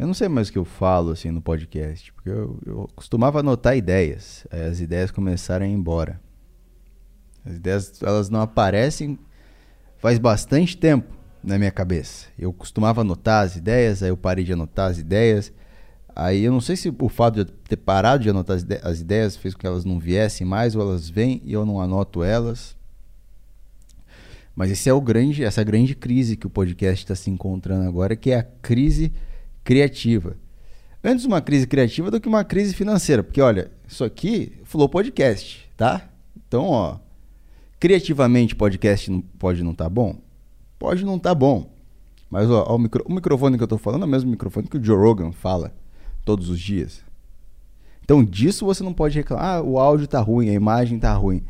Eu não sei mais o que eu falo assim no podcast, porque eu, eu costumava anotar ideias. As ideias começaram a ir embora. As ideias elas não aparecem faz bastante tempo na minha cabeça. Eu costumava anotar as ideias, aí eu parei de anotar as ideias. Aí eu não sei se o fato de eu ter parado de anotar as ideias fez com que elas não viessem mais ou elas vêm e eu não anoto elas. Mas esse é o grande, essa grande crise que o podcast está se encontrando agora, que é a crise criativa. Antes uma crise criativa do que uma crise financeira, porque olha, isso aqui falou podcast, tá? Então, ó, criativamente podcast não, pode não estar tá bom, pode não estar tá bom, mas ó, ó, o, micro, o microfone que eu estou falando é o mesmo microfone que o Joe Rogan fala todos os dias. Então disso você não pode reclamar. Ah, o áudio está ruim, a imagem está ruim.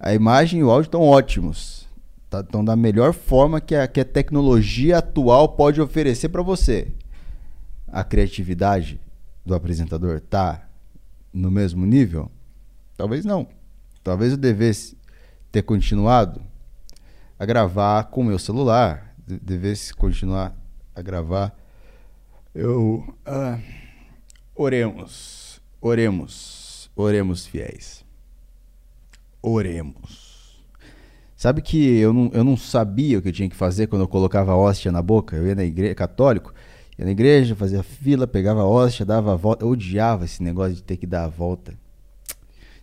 A imagem e o áudio estão ótimos. Estão tá, da melhor forma que a, que a tecnologia atual pode oferecer para você a criatividade do apresentador tá no mesmo nível? Talvez não. Talvez eu devesse ter continuado a gravar com o meu celular, devesse continuar a gravar. Eu uh, oremos, oremos, oremos fiéis. Oremos. Sabe que eu não, eu não sabia o que eu tinha que fazer quando eu colocava a hóstia na boca? Eu ia na igreja católico Ia na igreja, fazia fila, pegava a hóstia, dava a volta. Eu odiava esse negócio de ter que dar a volta.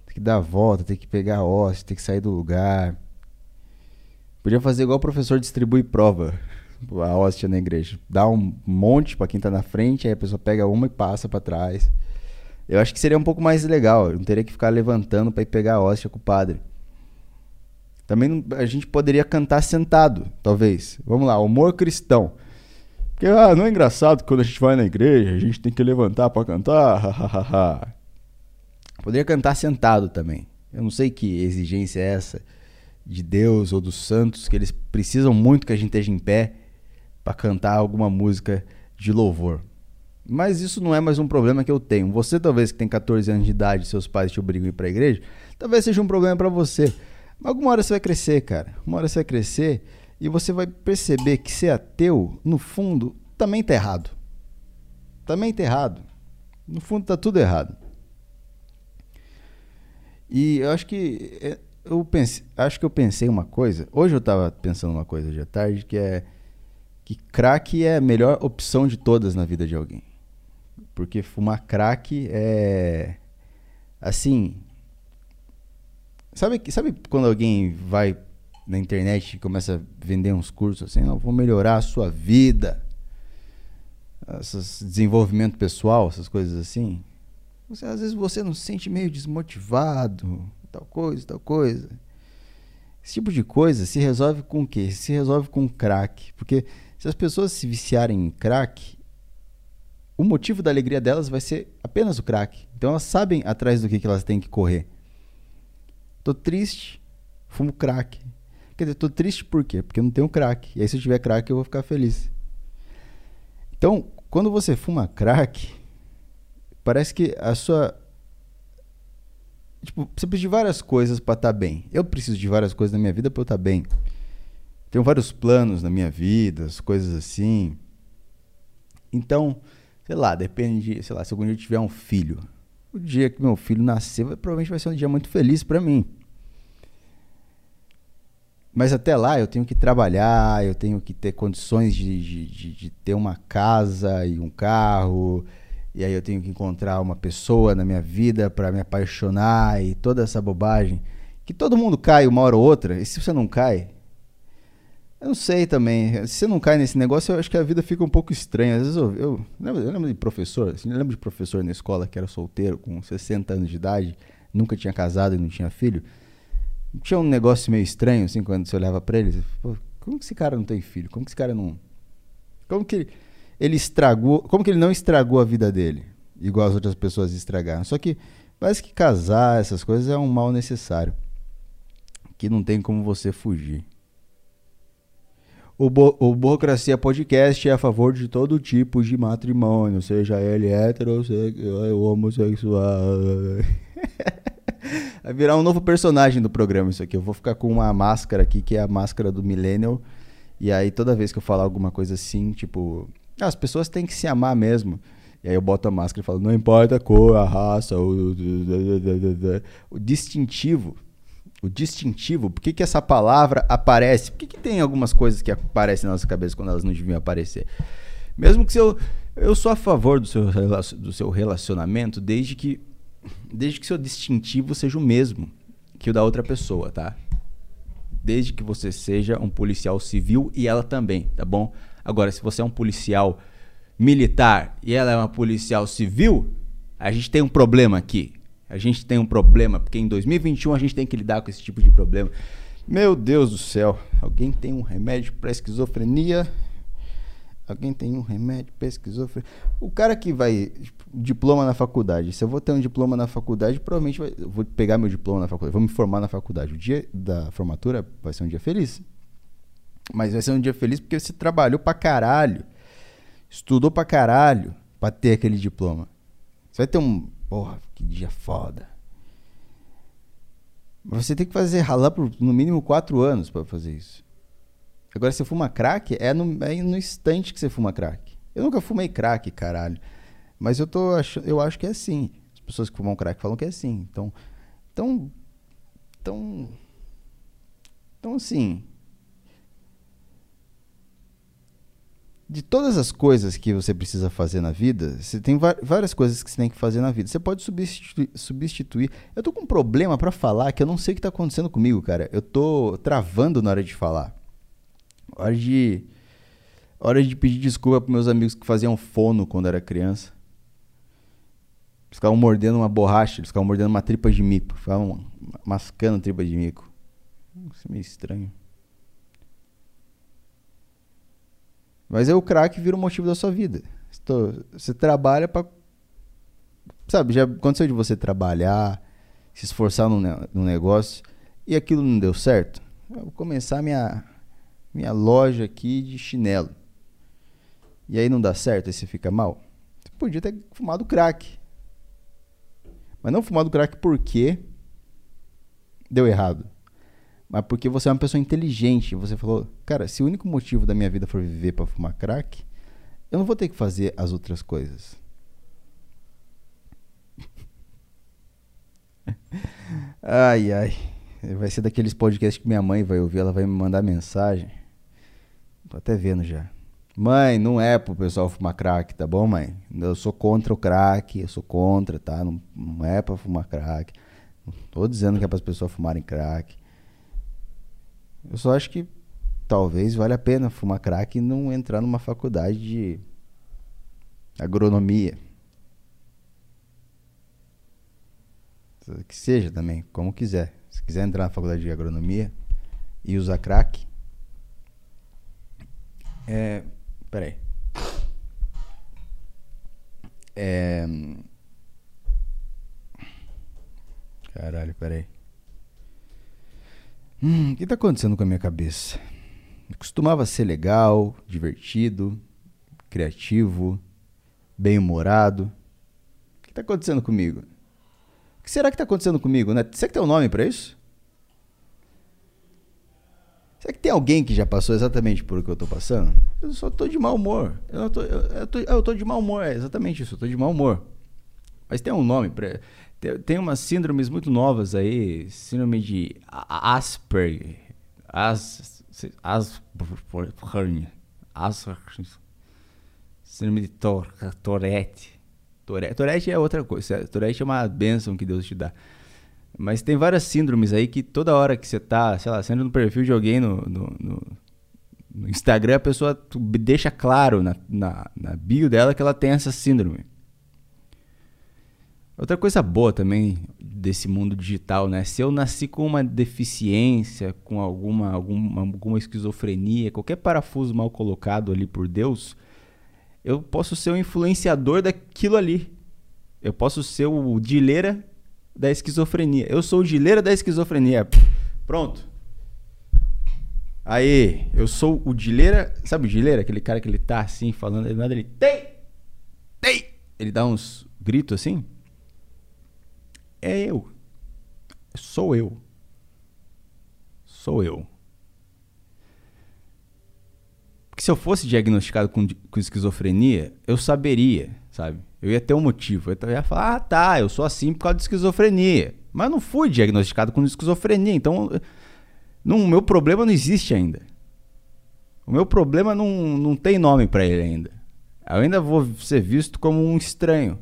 Ter que dar a volta, ter que pegar a hóstia, ter que sair do lugar. Podia fazer igual o professor distribui prova. A hóstia na igreja. Dá um monte para quem tá na frente, aí a pessoa pega uma e passa para trás. Eu acho que seria um pouco mais legal. Eu não teria que ficar levantando para ir pegar a hóstia com o padre. Também a gente poderia cantar sentado, talvez. Vamos lá, humor cristão. Porque ah, não é engraçado que quando a gente vai na igreja, a gente tem que levantar para cantar. Poderia cantar sentado também. Eu não sei que exigência é essa de Deus ou dos santos que eles precisam muito que a gente esteja em pé para cantar alguma música de louvor. Mas isso não é mais um problema que eu tenho. Você talvez que tem 14 anos de idade, seus pais te obrigam a ir para a igreja, talvez seja um problema para você. Mas alguma hora você vai crescer, cara. Uma hora você vai crescer e você vai perceber que ser ateu, no fundo, também está errado. Também está errado. No fundo, está tudo errado. E eu acho que é, eu pensei, acho que eu pensei uma coisa. Hoje eu estava pensando uma coisa de tarde que é que crack é a melhor opção de todas na vida de alguém. Porque fumar crack é assim, sabe sabe quando alguém vai na internet começa a vender uns cursos assim, não, vou melhorar a sua vida. Esses desenvolvimento pessoal, essas coisas assim. Você, às vezes você não se sente meio desmotivado, tal coisa, tal coisa. Esse tipo de coisa se resolve com o quê? Se resolve com crack. Porque se as pessoas se viciarem em crack, o motivo da alegria delas vai ser apenas o crack. Então elas sabem atrás do que, que elas têm que correr. Tô triste, fumo crack. Quer dizer, tô triste por quê? Porque eu não tenho crack. E aí, se eu tiver crack, eu vou ficar feliz. Então, quando você fuma crack, parece que a sua. Tipo, você precisa de várias coisas para estar tá bem. Eu preciso de várias coisas na minha vida para eu estar tá bem. Tenho vários planos na minha vida, as coisas assim. Então, sei lá, depende de, sei lá, se algum dia eu tiver um filho. O dia que meu filho nascer, provavelmente vai ser um dia muito feliz para mim. Mas até lá eu tenho que trabalhar, eu tenho que ter condições de, de, de, de, ter uma casa e um carro, e aí eu tenho que encontrar uma pessoa na minha vida para me apaixonar e toda essa bobagem. Que todo mundo cai uma hora ou outra, e se você não cai? Eu não sei também. Se você não cai nesse negócio, eu acho que a vida fica um pouco estranha. Às vezes eu, eu, lembro, eu lembro de professor, assim, eu lembro de professor na escola que era solteiro, com 60 anos de idade, nunca tinha casado e não tinha filho. Tinha um negócio meio estranho, assim, quando você olhava pra ele. Pô, como que esse cara não tem filho? Como que esse cara não. Como que ele estragou. Como que ele não estragou a vida dele? Igual as outras pessoas estragaram. Só que parece que casar, essas coisas, é um mal necessário. Que não tem como você fugir. O, Bo o Burocracia Podcast é a favor de todo tipo de matrimônio, seja ele heterossexual ou homossexual. Vai virar um novo personagem do programa isso aqui. Eu vou ficar com uma máscara aqui, que é a máscara do Millennial. E aí, toda vez que eu falar alguma coisa assim, tipo, Ah, as pessoas têm que se amar mesmo. E aí eu boto a máscara e falo, não importa a cor, a raça, o, o distintivo. O distintivo, por que, que essa palavra aparece? Por que, que tem algumas coisas que aparecem na nossa cabeça quando elas não deviam aparecer? Mesmo que eu, eu sou a favor do seu, do seu relacionamento desde que, desde que seu distintivo seja o mesmo que o da outra pessoa, tá? Desde que você seja um policial civil e ela também, tá bom? Agora, se você é um policial militar e ela é uma policial civil, a gente tem um problema aqui. A gente tem um problema, porque em 2021 a gente tem que lidar com esse tipo de problema. Meu Deus do céu, alguém tem um remédio para esquizofrenia? Alguém tem um remédio esquizofrenia? O cara que vai tipo, diploma na faculdade, se eu vou ter um diploma na faculdade, provavelmente vai, eu vou pegar meu diploma na faculdade, vou me formar na faculdade. O dia da formatura vai ser um dia feliz. Mas vai ser um dia feliz porque você trabalhou pra caralho estudou pra caralho pra ter aquele diploma. Você vai ter um. Porra, que dia foda. Mas você tem que fazer ralar por no mínimo quatro anos para fazer isso. Agora, você fuma crack, é no, é no instante que você fuma crack. Eu nunca fumei crack, caralho. Mas eu tô eu acho que é assim. As pessoas que fumam crack falam que é assim. Então, então, então, então assim, de todas as coisas que você precisa fazer na vida, você tem várias coisas que você tem que fazer na vida. Você pode substituir. substituir. Eu tô com um problema para falar que eu não sei o que tá acontecendo comigo, cara. Eu tô travando na hora de falar. Hora de. Hora de pedir desculpa pros meus amigos que faziam fono quando era criança. Eles ficavam mordendo uma borracha, eles ficavam mordendo uma tripa de mico. Ficavam mascando tripa de mico. Isso é meio estranho. Mas aí o crack vira o motivo da sua vida. Você trabalha para Sabe, já aconteceu de você trabalhar, se esforçar num, negócio e aquilo não deu certo? Eu vou começar minha, minha loja aqui de chinelo. E aí não dá certo, aí você fica mal? Você podia ter fumado crack. Mas não fumado crack porque deu errado mas porque você é uma pessoa inteligente. Você falou, cara, se o único motivo da minha vida for viver para fumar crack, eu não vou ter que fazer as outras coisas. ai, ai. Vai ser daqueles podcasts que minha mãe vai ouvir, ela vai me mandar mensagem. Tô até vendo já. Mãe, não é pro pessoal fumar crack, tá bom, mãe? Eu sou contra o crack, eu sou contra, tá? Não, não é pra fumar crack. Não tô dizendo que é para as pessoas fumarem crack. Eu só acho que talvez valha a pena fumar crack e não entrar numa faculdade de agronomia. Que seja também, como quiser. Se quiser entrar na faculdade de agronomia e usar crack. É. Peraí. É. Caralho, peraí. Hum, o que está acontecendo com a minha cabeça? Costumava ser legal, divertido, criativo, bem-humorado. O que está acontecendo comigo? O que será que está acontecendo comigo? Né? Será que tem um nome para isso? Será que tem alguém que já passou exatamente por o que eu estou passando? Eu só estou de mau humor. Eu, tô, eu, eu, tô, eu tô de mau humor, é exatamente isso, eu estou de mau humor. Mas tem um nome para tem umas síndromes muito novas aí, síndrome de Asperger, As, Asperger, Asperger, síndrome de Tourette. Tourette. Tourette é outra coisa, Tourette é uma bênção que Deus te dá. Mas tem várias síndromes aí que toda hora que você tá, sei lá, sendo no perfil de alguém no, no, no, no Instagram, a pessoa deixa claro na, na, na bio dela que ela tem essa síndrome. Outra coisa boa também desse mundo digital, né? Se eu nasci com uma deficiência, com alguma, alguma, alguma esquizofrenia, qualquer parafuso mal colocado ali por Deus, eu posso ser o influenciador daquilo ali. Eu posso ser o dileira da esquizofrenia. Eu sou o dileira da esquizofrenia. Pronto. Aí, eu sou o dileira. Sabe o dileira? Aquele cara que ele tá assim falando, nada, ele tem! Tem! Ele dá uns gritos assim é eu. Sou eu. Sou eu. que se eu fosse diagnosticado com, com esquizofrenia, eu saberia, sabe? Eu ia ter um motivo. Eu ia falar, ah, tá, eu sou assim por causa de esquizofrenia. Mas eu não fui diagnosticado com esquizofrenia, então o meu problema não existe ainda. O meu problema não, não tem nome para ele ainda. Eu ainda vou ser visto como um estranho.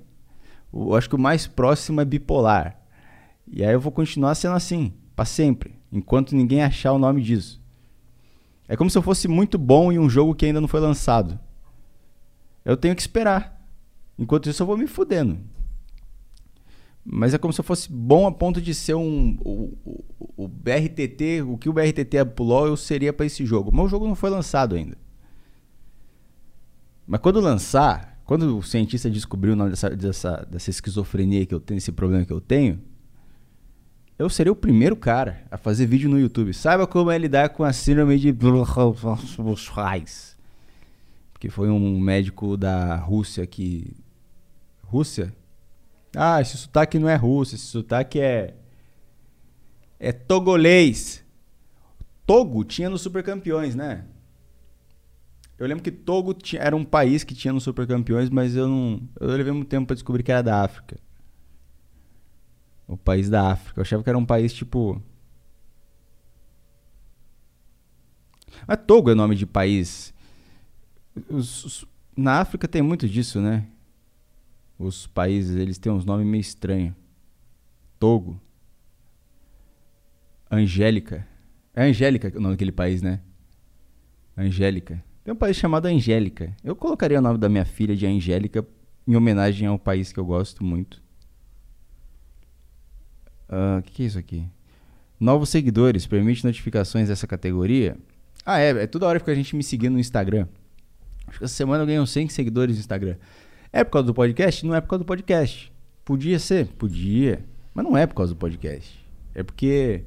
Eu acho que o mais próximo é bipolar. E aí eu vou continuar sendo assim, para sempre, enquanto ninguém achar o nome disso. É como se eu fosse muito bom em um jogo que ainda não foi lançado. Eu tenho que esperar. Enquanto isso eu vou me fudendo. Mas é como se eu fosse bom a ponto de ser um. O, o, o BRTT, o que o BRTT é pro LoL, eu seria para esse jogo. Mas o jogo não foi lançado ainda. Mas quando lançar, quando o cientista descobriu o nome dessa, dessa, dessa esquizofrenia que eu tenho, esse problema que eu tenho, eu serei o primeiro cara a fazer vídeo no YouTube. Saiba como é lidar com a síndrome de que foi um médico da Rússia que Rússia ah, esse sotaque não é russo, esse sotaque é. É togolês. Togo tinha nos Supercampeões, né? Eu lembro que Togo tinha, era um país que tinha nos Supercampeões, mas eu não. Eu levei muito tempo para descobrir que era da África. O país da África. Eu achava que era um país tipo. Mas Togo é nome de país. Os, os, na África tem muito disso, né? Os países, eles têm uns nomes meio estranhos. Togo. Angélica. É Angélica o nome daquele país, né? Angélica. Tem um país chamado Angélica. Eu colocaria o nome da minha filha de Angélica em homenagem ao país que eu gosto muito. O uh, ah, que, que é isso aqui? Novos seguidores, permite notificações dessa categoria? Ah, é, é toda hora que a gente me seguindo no Instagram. Acho que essa semana eu ganhei uns 100 seguidores no Instagram. É por causa do podcast? Não é por causa do podcast. Podia ser? Podia. Mas não é por causa do podcast. É porque.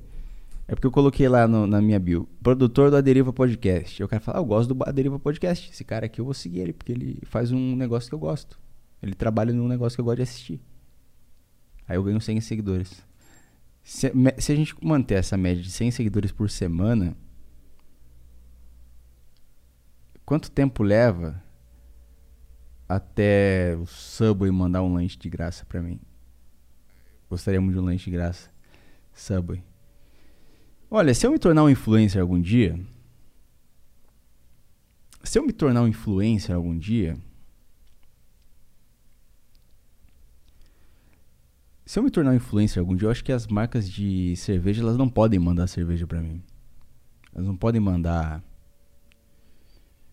É porque eu coloquei lá no, na minha bio, produtor do Aderiva Podcast. Eu quero falar, ah, eu gosto do Aderiva Podcast. Esse cara aqui eu vou seguir ele, porque ele faz um negócio que eu gosto. Ele trabalha num negócio que eu gosto de assistir. Aí eu ganho 100 seguidores. Se, se a gente manter essa média de 100 seguidores por semana, quanto tempo leva até o Subway mandar um lanche de graça para mim. Gostaria muito de um lanche de graça. Subway. Olha, se eu me tornar um influencer algum dia. Se eu me tornar um influencer algum dia. Se eu me tornar um influencer algum dia, eu acho que as marcas de cerveja elas não podem mandar cerveja para mim. Elas não podem mandar.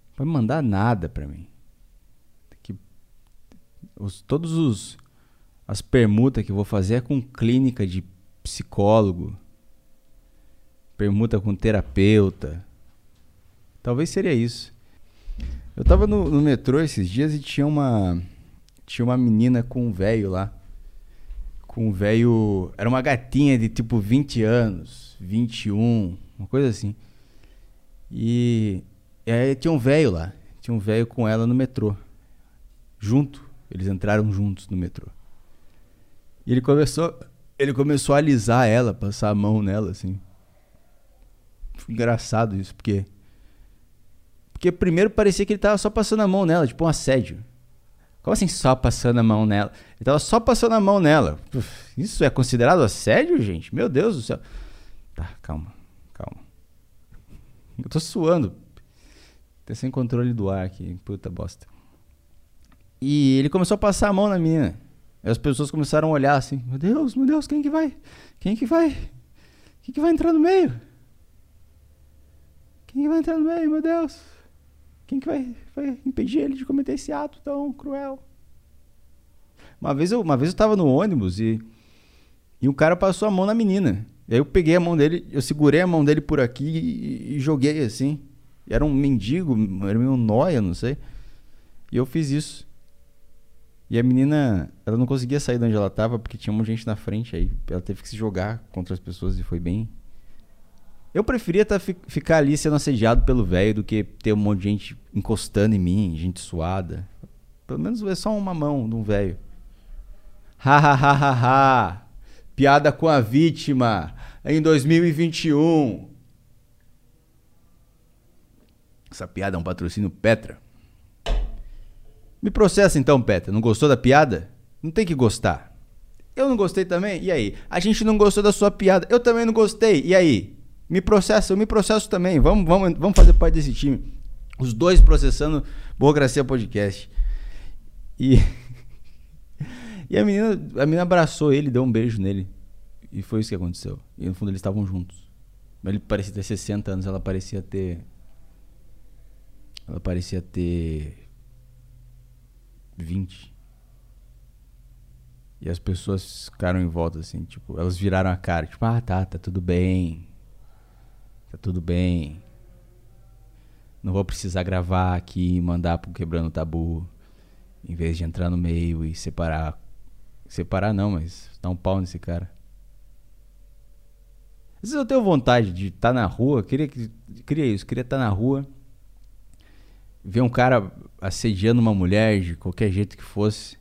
Não podem mandar nada para mim os, todos os as permutas que eu vou fazer é com clínica de psicólogo, permuta com terapeuta. Talvez seria isso. Eu tava no, no metrô esses dias e tinha uma tinha uma menina com um velho lá. Com um velho, era uma gatinha de tipo 20 anos, 21, uma coisa assim. E, e aí tinha um velho lá, tinha um velho com ela no metrô, junto. Eles entraram juntos no metrô. E ele começou, ele começou a alisar ela, passar a mão nela, assim. Engraçado isso, porque. Porque primeiro parecia que ele tava só passando a mão nela, tipo um assédio. Como assim só passando a mão nela? Ele tava só passando a mão nela. Isso é considerado assédio, gente? Meu Deus do céu. Tá, calma, calma. Eu tô suando. Tô sem controle do ar aqui, puta bosta. E ele começou a passar a mão na menina. E as pessoas começaram a olhar assim: Meu Deus, meu Deus, quem que vai? Quem que vai? Quem que vai entrar no meio? Quem que vai entrar no meio, meu Deus? Quem que vai, vai impedir ele de cometer esse ato tão cruel? Uma vez eu, uma vez eu tava no ônibus e, e um cara passou a mão na menina. E aí eu peguei a mão dele, eu segurei a mão dele por aqui e, e joguei assim. E era um mendigo, era meio noia, não sei. E eu fiz isso. E a menina, ela não conseguia sair de onde ela tava porque tinha um monte de gente na frente aí. Ela teve que se jogar contra as pessoas e foi bem. Eu preferia tá, ficar ali sendo assediado pelo velho do que ter um monte de gente encostando em mim, gente suada. Pelo menos é só uma mão de um velho. Ha ha ha ha ha. Piada com a vítima em 2021. Essa piada é um patrocínio Petra. Me processa então, Petra. Não gostou da piada? Não tem que gostar. Eu não gostei também? E aí? A gente não gostou da sua piada. Eu também não gostei. E aí? Me processa, eu me processo também. Vamos, vamos, vamos fazer parte desse time. Os dois processando Burocracia Podcast. E. e a menina, a menina abraçou ele, deu um beijo nele. E foi isso que aconteceu. E no fundo eles estavam juntos. Ele parecia ter 60 anos, ela parecia ter. Ela parecia ter. 20. E as pessoas ficaram em volta assim, tipo, elas viraram a cara, tipo, ah tá, tá tudo bem. Tá tudo bem. Não vou precisar gravar aqui e mandar pro Quebrando Tabu. Em vez de entrar no meio e separar. Separar não, mas dar um pau nesse cara. Às vezes eu tenho vontade de estar tá na rua, queria, queria isso, queria estar tá na rua, ver um cara assediando uma mulher de qualquer jeito que fosse,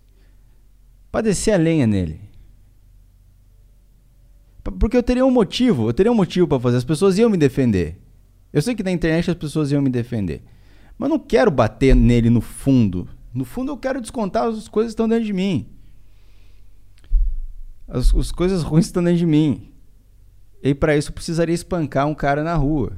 pra descer a lenha nele. Porque eu teria um motivo, eu teria um motivo para fazer, as pessoas iam me defender. Eu sei que na internet as pessoas iam me defender. Mas não quero bater nele no fundo. No fundo eu quero descontar as coisas que estão dentro de mim. As, as coisas ruins estão dentro de mim. E para isso eu precisaria espancar um cara na rua.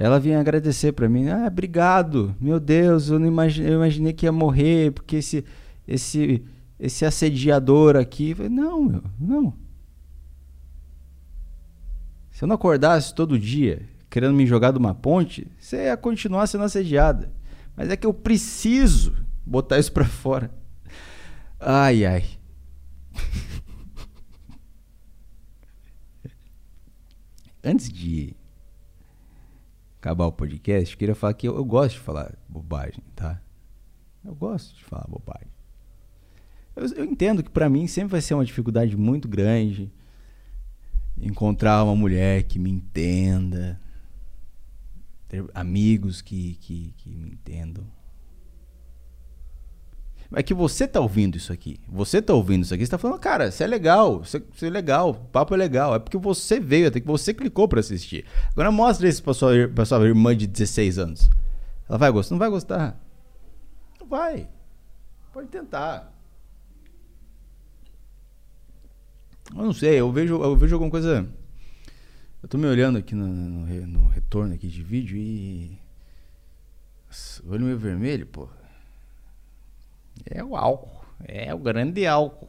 Ela vinha agradecer para mim. Ah, obrigado. Meu Deus, eu não imaginei, eu imaginei que ia morrer porque esse esse esse assediador aqui, falei, não, meu, não. Se eu não acordasse todo dia querendo me jogar de uma ponte, você ia continuar sendo assediada. Mas é que eu preciso botar isso para fora. Ai, ai. Antes de acabar o podcast, queria falar que eu, eu gosto de falar bobagem, tá? Eu gosto de falar bobagem. Eu, eu entendo que para mim sempre vai ser uma dificuldade muito grande encontrar uma mulher que me entenda, ter amigos que, que, que me entendam. É que você tá ouvindo isso aqui. Você tá ouvindo isso aqui, você tá falando, cara, isso é legal, isso é, é legal, o papo é legal. É porque você veio, até que você clicou para assistir. Agora mostra isso pra sua, pra sua irmã de 16 anos. Ela vai gostar? Não vai gostar. Não vai. Pode tentar. Eu não sei, eu vejo, eu vejo alguma coisa. Eu tô me olhando aqui no, no, no retorno aqui de vídeo e. olho meio vermelho, porra. É o álcool. É o grande álcool.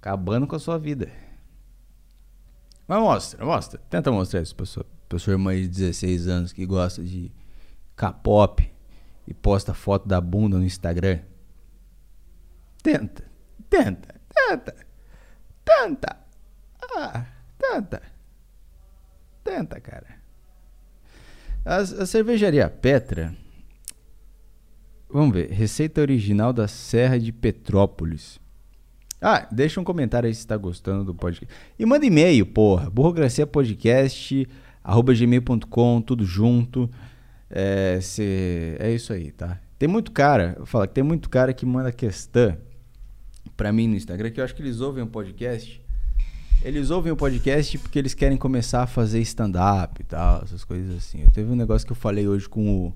Acabando com a sua vida. Mas mostra, mostra. Tenta mostrar isso pra sua, pra sua irmã de 16 anos que gosta de K-pop e posta foto da bunda no Instagram. Tenta, tenta, tenta, tenta. Ah, tenta. Tenta, cara. A, a cervejaria Petra Vamos ver. Receita original da Serra de Petrópolis. Ah, deixa um comentário aí se está gostando do podcast. E manda e-mail, porra. burocraciapodcast.gmail.com, tudo junto. É, cê, é isso aí, tá? Tem muito cara, fala que tem muito cara que manda questão pra mim no Instagram, que eu acho que eles ouvem o podcast. Eles ouvem o podcast porque eles querem começar a fazer stand-up e tal, essas coisas assim. Eu teve um negócio que eu falei hoje com o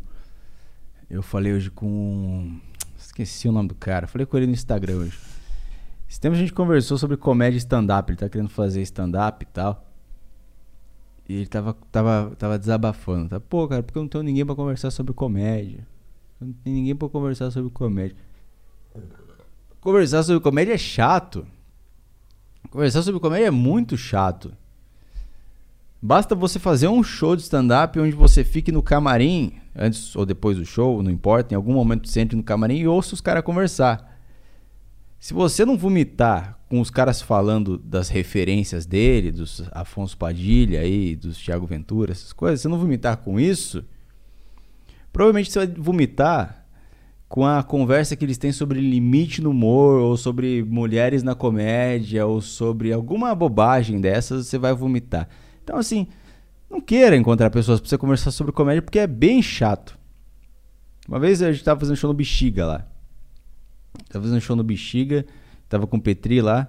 eu falei hoje com. Esqueci o nome do cara. Falei com ele no Instagram hoje. Esse tempo a gente conversou sobre comédia stand-up. Ele tá querendo fazer stand-up e tal. E ele tava, tava, tava desabafando. Tá? Pô, cara, porque eu não tenho ninguém para conversar sobre comédia. Eu não tenho ninguém para conversar sobre comédia. Conversar sobre comédia é chato. Conversar sobre comédia é muito chato. Basta você fazer um show de stand-up onde você fique no camarim, antes ou depois do show, não importa, em algum momento você entre no camarim e ouça os caras conversar. Se você não vomitar com os caras falando das referências dele, dos Afonso Padilha aí, dos Thiago Ventura, essas coisas, se você não vomitar com isso, provavelmente você vai vomitar com a conversa que eles têm sobre limite no humor, ou sobre mulheres na comédia, ou sobre alguma bobagem dessas, você vai vomitar. Então, assim, não queira encontrar pessoas pra você conversar sobre comédia, porque é bem chato. Uma vez a gente tava fazendo show no Bexiga lá. Tava fazendo show no Bexiga, tava com o Petri lá.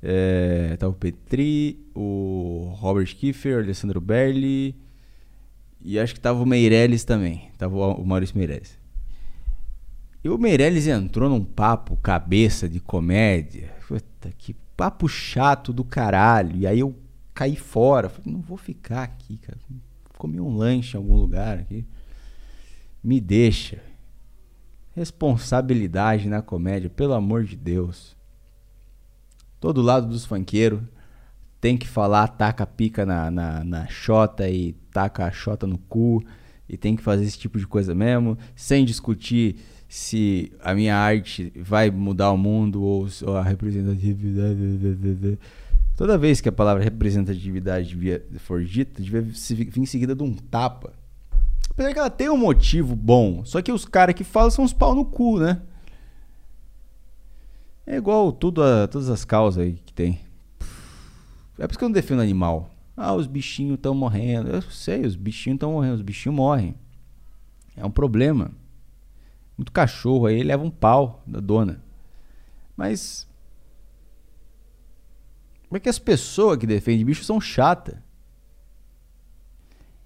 É, tava o Petri, o Robert Kiefer, o Alessandro Berli. E acho que tava o Meirelles também. Tava o Maurício Meirelles. E o Meirelles entrou num papo cabeça de comédia. Puta, que papo chato do caralho. E aí eu caí fora. Falei, não vou ficar aqui, cara. Comi um lanche em algum lugar aqui. Me deixa. Responsabilidade na comédia, pelo amor de Deus. Todo lado dos funkeiros tem que falar, taca a pica na, na, na xota e taca a xota no cu. E tem que fazer esse tipo de coisa mesmo, sem discutir se a minha arte vai mudar o mundo ou, ou a representatividade. Toda vez que a palavra representatividade for dita, devia vir em seguida de um tapa. Apesar que ela tem um motivo bom, só que os caras que falam são uns pau no cu, né? É igual tudo a, todas as causas aí que tem. É por isso que eu não defendo animal. Ah, os bichinhos estão morrendo. Eu sei, os bichinhos estão morrendo, os bichinhos morrem. É um problema. Muito cachorro aí leva um pau da dona. Mas. Como é que as pessoas que defendem bicho são chatas?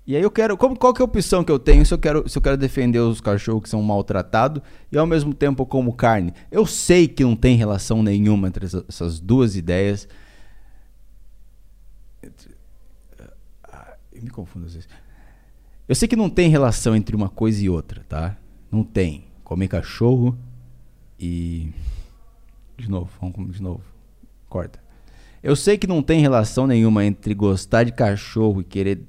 E aí eu quero. Como, qual que é a opção que eu tenho se eu quero, se eu quero defender os cachorros que são maltratados e ao mesmo tempo como carne? Eu sei que não tem relação nenhuma entre essas duas ideias. Eu me confundo às vezes. Eu sei que não tem relação entre uma coisa e outra, tá? Não tem. Comer cachorro e. De novo, vamos de novo. Corta. Eu sei que não tem relação nenhuma entre gostar de cachorro e querer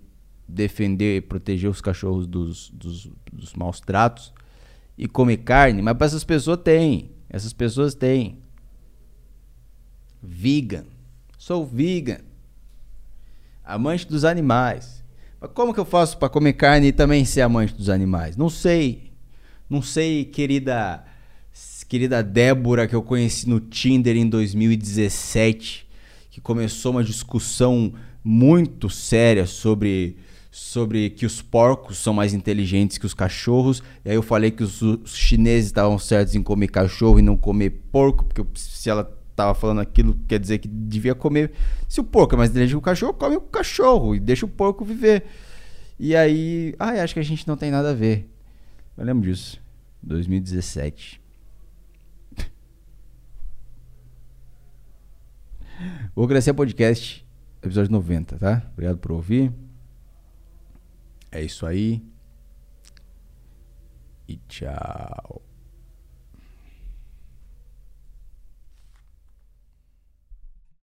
defender e proteger os cachorros dos, dos, dos maus tratos e comer carne, mas para essas pessoas tem. Essas pessoas têm. Vegan. Sou vegan. Amante dos animais. Mas como que eu faço para comer carne e também ser amante dos animais? Não sei. Não sei, querida querida Débora que eu conheci no Tinder em 2017, que começou uma discussão muito séria sobre sobre que os porcos são mais inteligentes que os cachorros. E aí eu falei que os, os chineses estavam certos em comer cachorro e não comer porco, porque se ela tava falando aquilo, quer dizer que devia comer. Se o porco é mais inteligente que o cachorro, come o cachorro e deixa o porco viver. E aí, ah, acho que a gente não tem nada a ver. Eu lembro disso. 2017. Vou crescer podcast, episódio 90, tá? Obrigado por ouvir. É isso aí. E tchau.